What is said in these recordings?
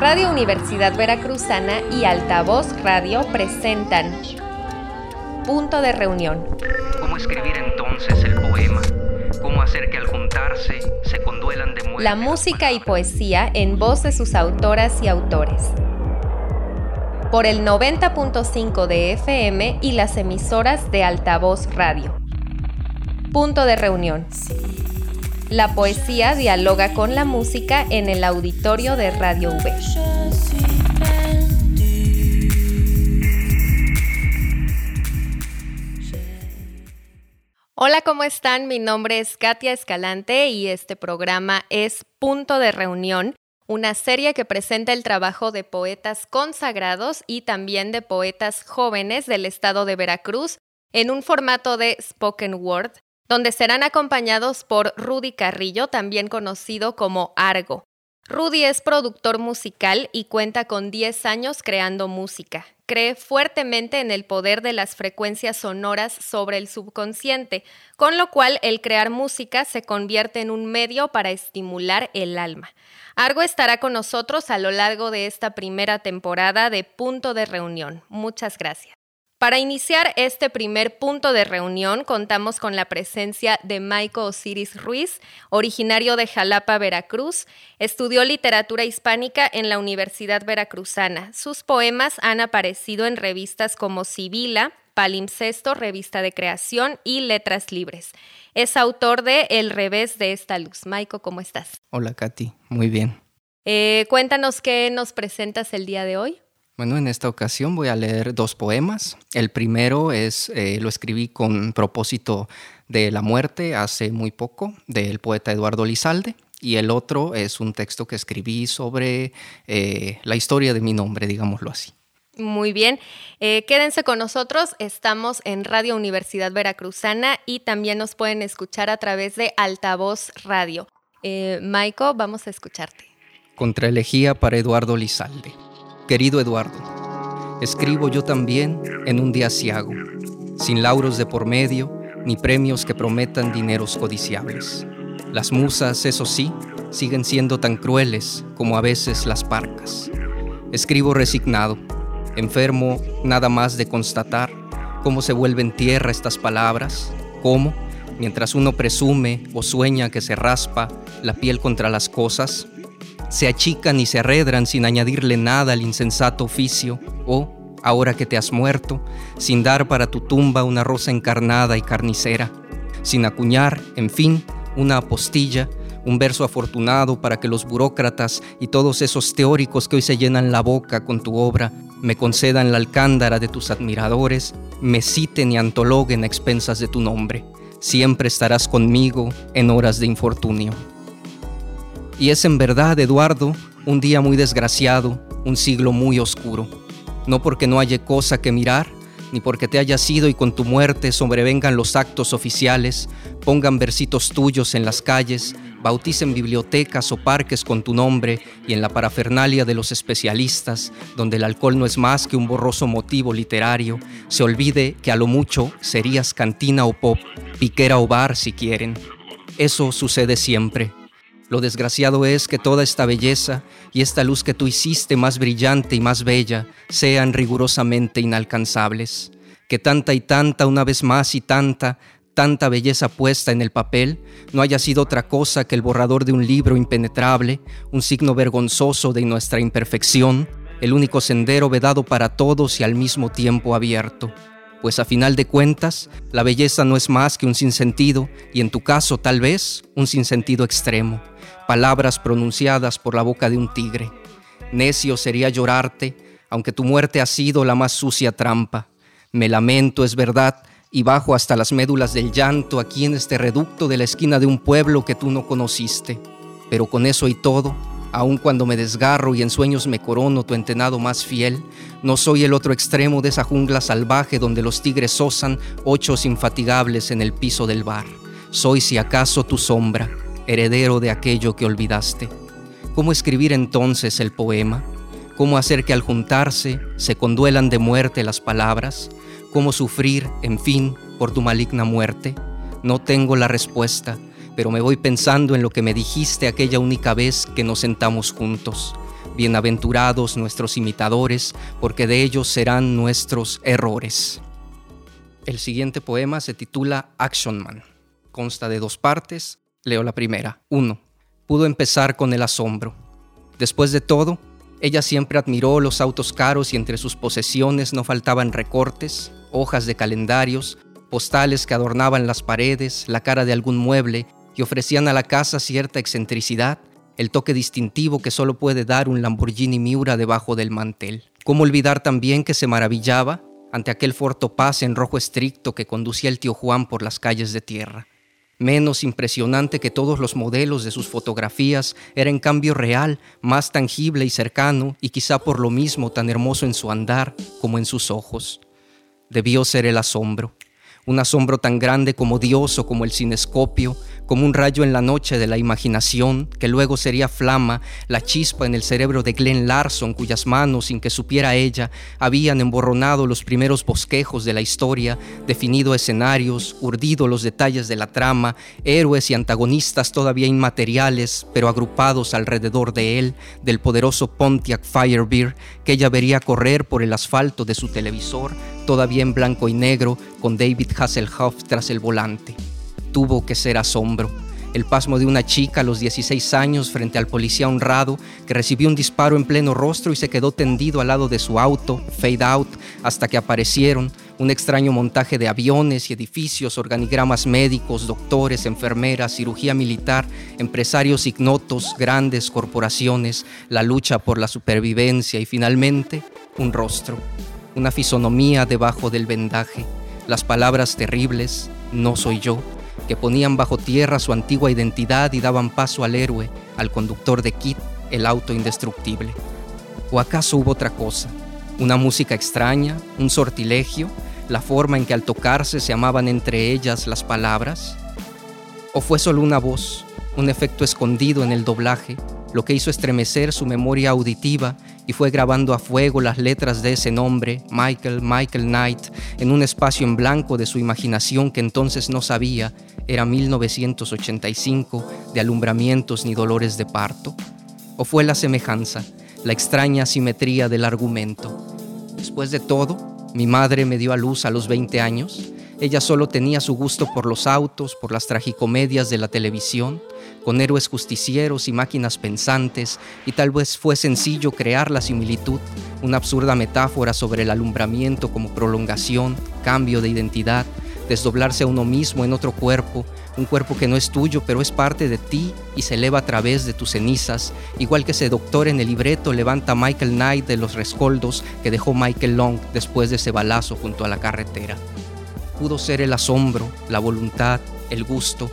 Radio Universidad Veracruzana y Altavoz Radio presentan Punto de Reunión. ¿Cómo escribir entonces el poema? ¿Cómo hacer que al juntarse se conduelan de muerte? La música y poesía en voz de sus autoras y autores. Por el 90.5 de FM y las emisoras de Altavoz Radio. Punto de Reunión. La poesía dialoga con la música en el auditorio de Radio V. Hola, ¿cómo están? Mi nombre es Katia Escalante y este programa es Punto de Reunión, una serie que presenta el trabajo de poetas consagrados y también de poetas jóvenes del estado de Veracruz en un formato de spoken word, donde serán acompañados por Rudy Carrillo, también conocido como Argo. Rudy es productor musical y cuenta con 10 años creando música. Cree fuertemente en el poder de las frecuencias sonoras sobre el subconsciente, con lo cual el crear música se convierte en un medio para estimular el alma. Argo estará con nosotros a lo largo de esta primera temporada de Punto de Reunión. Muchas gracias. Para iniciar este primer punto de reunión, contamos con la presencia de Maico Osiris Ruiz, originario de Jalapa, Veracruz. Estudió literatura hispánica en la Universidad Veracruzana. Sus poemas han aparecido en revistas como Sibila, Palimpsesto, Revista de Creación y Letras Libres. Es autor de El revés de esta luz. Maico, ¿cómo estás? Hola, Katy. Muy bien. Eh, cuéntanos qué nos presentas el día de hoy. Bueno, en esta ocasión voy a leer dos poemas. El primero es, eh, lo escribí con propósito de la muerte hace muy poco, del poeta Eduardo Lizalde. Y el otro es un texto que escribí sobre eh, la historia de mi nombre, digámoslo así. Muy bien, eh, quédense con nosotros, estamos en Radio Universidad Veracruzana y también nos pueden escuchar a través de Altavoz Radio. Maiko, vamos a escucharte. Contra elegía para Eduardo Lizalde. Querido Eduardo, escribo yo también en un día ciago, sin lauros de por medio, ni premios que prometan dineros codiciables. Las musas, eso sí, siguen siendo tan crueles como a veces las parcas. Escribo resignado, enfermo nada más de constatar cómo se vuelven tierra estas palabras, cómo, mientras uno presume o sueña que se raspa la piel contra las cosas, se achican y se arredran sin añadirle nada al insensato oficio, o, ahora que te has muerto, sin dar para tu tumba una rosa encarnada y carnicera, sin acuñar, en fin, una apostilla, un verso afortunado para que los burócratas y todos esos teóricos que hoy se llenan la boca con tu obra me concedan la alcándara de tus admiradores, me citen y antologuen a expensas de tu nombre. Siempre estarás conmigo en horas de infortunio. Y es en verdad, Eduardo, un día muy desgraciado, un siglo muy oscuro. No porque no haya cosa que mirar, ni porque te hayas ido y con tu muerte sobrevengan los actos oficiales, pongan versitos tuyos en las calles, bauticen bibliotecas o parques con tu nombre y en la parafernalia de los especialistas, donde el alcohol no es más que un borroso motivo literario, se olvide que a lo mucho serías cantina o pop, piquera o bar si quieren. Eso sucede siempre lo desgraciado es que toda esta belleza y esta luz que tú hiciste más brillante y más bella sean rigurosamente inalcanzables. Que tanta y tanta, una vez más y tanta, tanta belleza puesta en el papel no haya sido otra cosa que el borrador de un libro impenetrable, un signo vergonzoso de nuestra imperfección, el único sendero vedado para todos y al mismo tiempo abierto. Pues a final de cuentas, la belleza no es más que un sinsentido y en tu caso tal vez un sinsentido extremo palabras pronunciadas por la boca de un tigre. Necio sería llorarte, aunque tu muerte ha sido la más sucia trampa. Me lamento, es verdad, y bajo hasta las médulas del llanto aquí en este reducto de la esquina de un pueblo que tú no conociste. Pero con eso y todo, aun cuando me desgarro y en sueños me corono tu entenado más fiel, no soy el otro extremo de esa jungla salvaje donde los tigres osan ochos infatigables en el piso del bar. Soy si acaso tu sombra, heredero de aquello que olvidaste. ¿Cómo escribir entonces el poema? ¿Cómo hacer que al juntarse se conduelan de muerte las palabras? ¿Cómo sufrir, en fin, por tu maligna muerte? No tengo la respuesta, pero me voy pensando en lo que me dijiste aquella única vez que nos sentamos juntos. Bienaventurados nuestros imitadores, porque de ellos serán nuestros errores. El siguiente poema se titula Action Man. Consta de dos partes. Leo la primera. 1. Pudo empezar con el asombro. Después de todo, ella siempre admiró los autos caros y entre sus posesiones no faltaban recortes, hojas de calendarios, postales que adornaban las paredes, la cara de algún mueble y ofrecían a la casa cierta excentricidad, el toque distintivo que solo puede dar un Lamborghini Miura debajo del mantel. ¿Cómo olvidar también que se maravillaba ante aquel Paz en rojo estricto que conducía el tío Juan por las calles de tierra? Menos impresionante que todos los modelos de sus fotografías, era en cambio real, más tangible y cercano, y quizá por lo mismo tan hermoso en su andar como en sus ojos. Debió ser el asombro, un asombro tan grande como Dios o como el cinescopio, como un rayo en la noche de la imaginación, que luego sería flama, la chispa en el cerebro de Glenn Larson, cuyas manos, sin que supiera ella, habían emborronado los primeros bosquejos de la historia, definido escenarios, urdido los detalles de la trama, héroes y antagonistas todavía inmateriales, pero agrupados alrededor de él, del poderoso Pontiac Firebeard, que ella vería correr por el asfalto de su televisor, todavía en blanco y negro, con David Hasselhoff tras el volante tuvo que ser asombro. El pasmo de una chica a los 16 años frente al policía honrado que recibió un disparo en pleno rostro y se quedó tendido al lado de su auto, fade out, hasta que aparecieron un extraño montaje de aviones y edificios, organigramas médicos, doctores, enfermeras, cirugía militar, empresarios ignotos, grandes corporaciones, la lucha por la supervivencia y finalmente un rostro, una fisonomía debajo del vendaje, las palabras terribles, no soy yo que ponían bajo tierra su antigua identidad y daban paso al héroe, al conductor de Kit, el auto indestructible. ¿O acaso hubo otra cosa? ¿Una música extraña? ¿Un sortilegio? ¿La forma en que al tocarse se amaban entre ellas las palabras? ¿O fue solo una voz, un efecto escondido en el doblaje, lo que hizo estremecer su memoria auditiva y fue grabando a fuego las letras de ese nombre, Michael, Michael Knight, en un espacio en blanco de su imaginación que entonces no sabía era 1985 de alumbramientos ni dolores de parto? ¿O fue la semejanza, la extraña simetría del argumento? Después de todo, mi madre me dio a luz a los 20 años. Ella solo tenía su gusto por los autos, por las tragicomedias de la televisión, con héroes justicieros y máquinas pensantes, y tal vez fue sencillo crear la similitud, una absurda metáfora sobre el alumbramiento como prolongación, cambio de identidad, desdoblarse a uno mismo en otro cuerpo, un cuerpo que no es tuyo, pero es parte de ti y se eleva a través de tus cenizas, igual que ese doctor en el libreto levanta Michael Knight de los rescoldos que dejó Michael Long después de ese balazo junto a la carretera. Pudo ser el asombro, la voluntad, el gusto,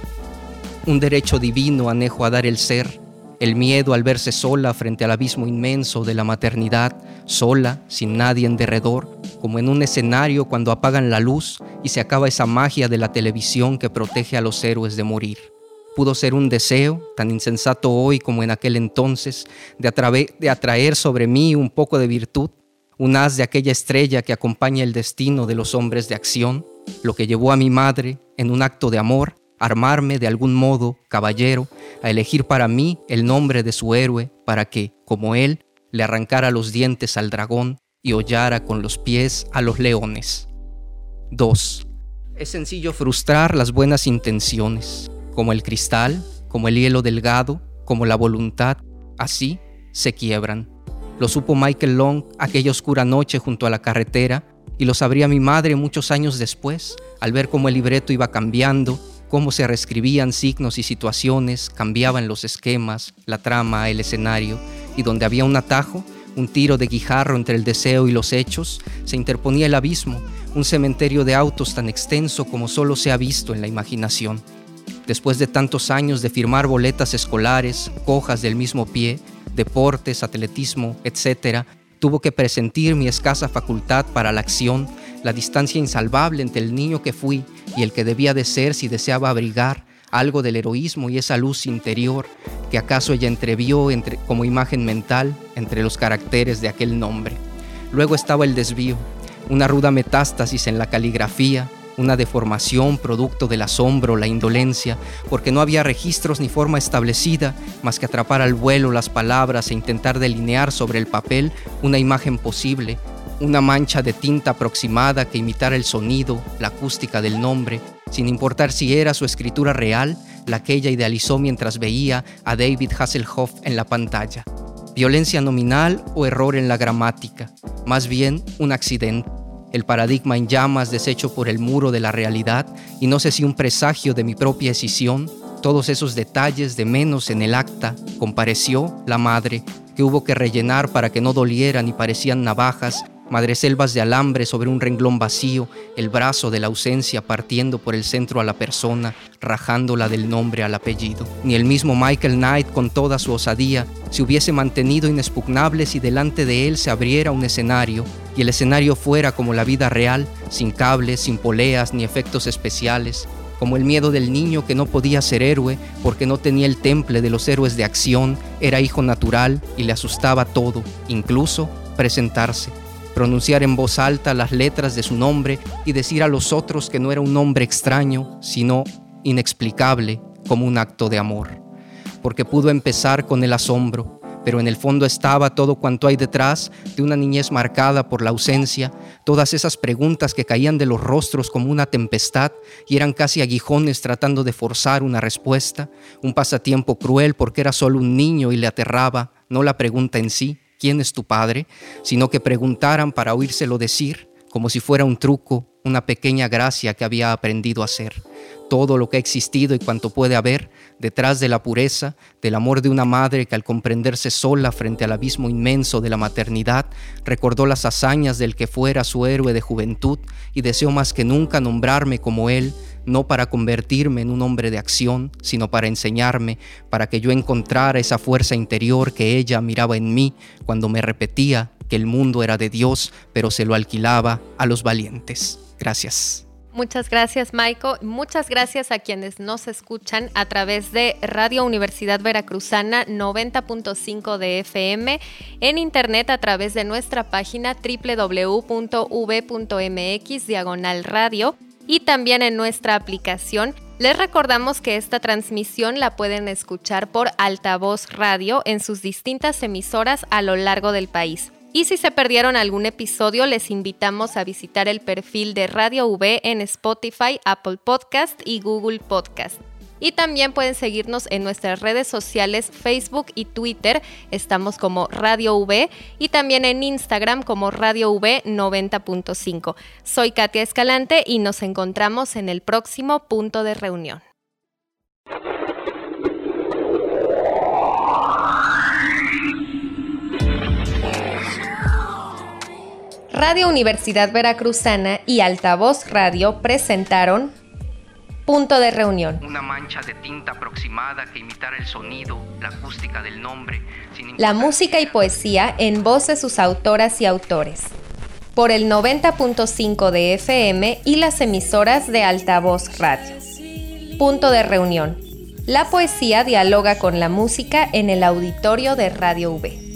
un derecho divino anejo a dar el ser, el miedo al verse sola frente al abismo inmenso de la maternidad, sola, sin nadie en derredor, como en un escenario cuando apagan la luz y se acaba esa magia de la televisión que protege a los héroes de morir. Pudo ser un deseo, tan insensato hoy como en aquel entonces, de, atraer sobre mí un poco de virtud, un haz de aquella estrella que acompaña el destino de los hombres de acción, lo que llevó a mi madre, en un acto de amor, armarme de algún modo, caballero, a elegir para mí el nombre de su héroe, para que, como él, le arrancara los dientes al dragón y hollara con los pies a los leones. 2. Es sencillo frustrar las buenas intenciones, como el cristal, como el hielo delgado, como la voluntad, así se quiebran. Lo supo Michael Long aquella oscura noche junto a la carretera y lo sabría mi madre muchos años después, al ver cómo el libreto iba cambiando cómo se reescribían signos y situaciones, cambiaban los esquemas, la trama, el escenario, y donde había un atajo, un tiro de guijarro entre el deseo y los hechos, se interponía el abismo, un cementerio de autos tan extenso como solo se ha visto en la imaginación. Después de tantos años de firmar boletas escolares, cojas del mismo pie, deportes, atletismo, etc., tuvo que presentir mi escasa facultad para la acción, la distancia insalvable entre el niño que fui y el que debía de ser si deseaba abrigar algo del heroísmo y esa luz interior que acaso ella entrevió entre, como imagen mental entre los caracteres de aquel nombre. Luego estaba el desvío, una ruda metástasis en la caligrafía, una deformación producto del asombro, la indolencia, porque no había registros ni forma establecida más que atrapar al vuelo las palabras e intentar delinear sobre el papel una imagen posible, una mancha de tinta aproximada que imitara el sonido, la acústica del nombre, sin importar si era su escritura real, la que ella idealizó mientras veía a David Hasselhoff en la pantalla. Violencia nominal o error en la gramática, más bien un accidente el paradigma en llamas deshecho por el muro de la realidad y no sé si un presagio de mi propia escisión, todos esos detalles de menos en el acta, compareció la madre, que hubo que rellenar para que no dolieran y parecían navajas madreselvas de alambre sobre un renglón vacío, el brazo de la ausencia partiendo por el centro a la persona, rajándola del nombre al apellido. Ni el mismo Michael Knight, con toda su osadía, se hubiese mantenido inexpugnable si delante de él se abriera un escenario, y el escenario fuera como la vida real, sin cables, sin poleas ni efectos especiales, como el miedo del niño que no podía ser héroe porque no tenía el temple de los héroes de acción, era hijo natural y le asustaba todo, incluso presentarse pronunciar en voz alta las letras de su nombre y decir a los otros que no era un nombre extraño, sino inexplicable como un acto de amor. Porque pudo empezar con el asombro, pero en el fondo estaba todo cuanto hay detrás de una niñez marcada por la ausencia, todas esas preguntas que caían de los rostros como una tempestad y eran casi aguijones tratando de forzar una respuesta, un pasatiempo cruel porque era solo un niño y le aterraba, no la pregunta en sí, ¿quién es tu padre? sino que preguntaran para oírselo decir, como si fuera un truco, una pequeña gracia que había aprendido a hacer. Todo lo que ha existido y cuanto puede haber detrás de la pureza, del amor de una madre que al comprenderse sola frente al abismo inmenso de la maternidad, recordó las hazañas del que fuera su héroe de juventud y deseó más que nunca nombrarme como él, no para convertirme en un hombre de acción, sino para enseñarme, para que yo encontrara esa fuerza interior que ella miraba en mí cuando me repetía que el mundo era de Dios, pero se lo alquilaba a los valientes. Gracias. Muchas gracias, Maiko. Muchas gracias a quienes nos escuchan a través de Radio Universidad Veracruzana 90.5 de FM, en internet a través de nuestra página www.v.mx diagonal radio y también en nuestra aplicación. Les recordamos que esta transmisión la pueden escuchar por altavoz radio en sus distintas emisoras a lo largo del país. Y si se perdieron algún episodio, les invitamos a visitar el perfil de Radio V en Spotify, Apple Podcast y Google Podcast. Y también pueden seguirnos en nuestras redes sociales Facebook y Twitter. Estamos como Radio V y también en Instagram como Radio V 90.5. Soy Katia Escalante y nos encontramos en el próximo punto de reunión. Radio Universidad Veracruzana y Altavoz Radio presentaron Punto de reunión. Una mancha de tinta aproximada que imitara el sonido, la acústica del nombre. la música y poesía en voz de sus autoras y autores. Por el 90.5 de FM y las emisoras de Altavoz Radio. Punto de reunión. La poesía dialoga con la música en el auditorio de Radio V.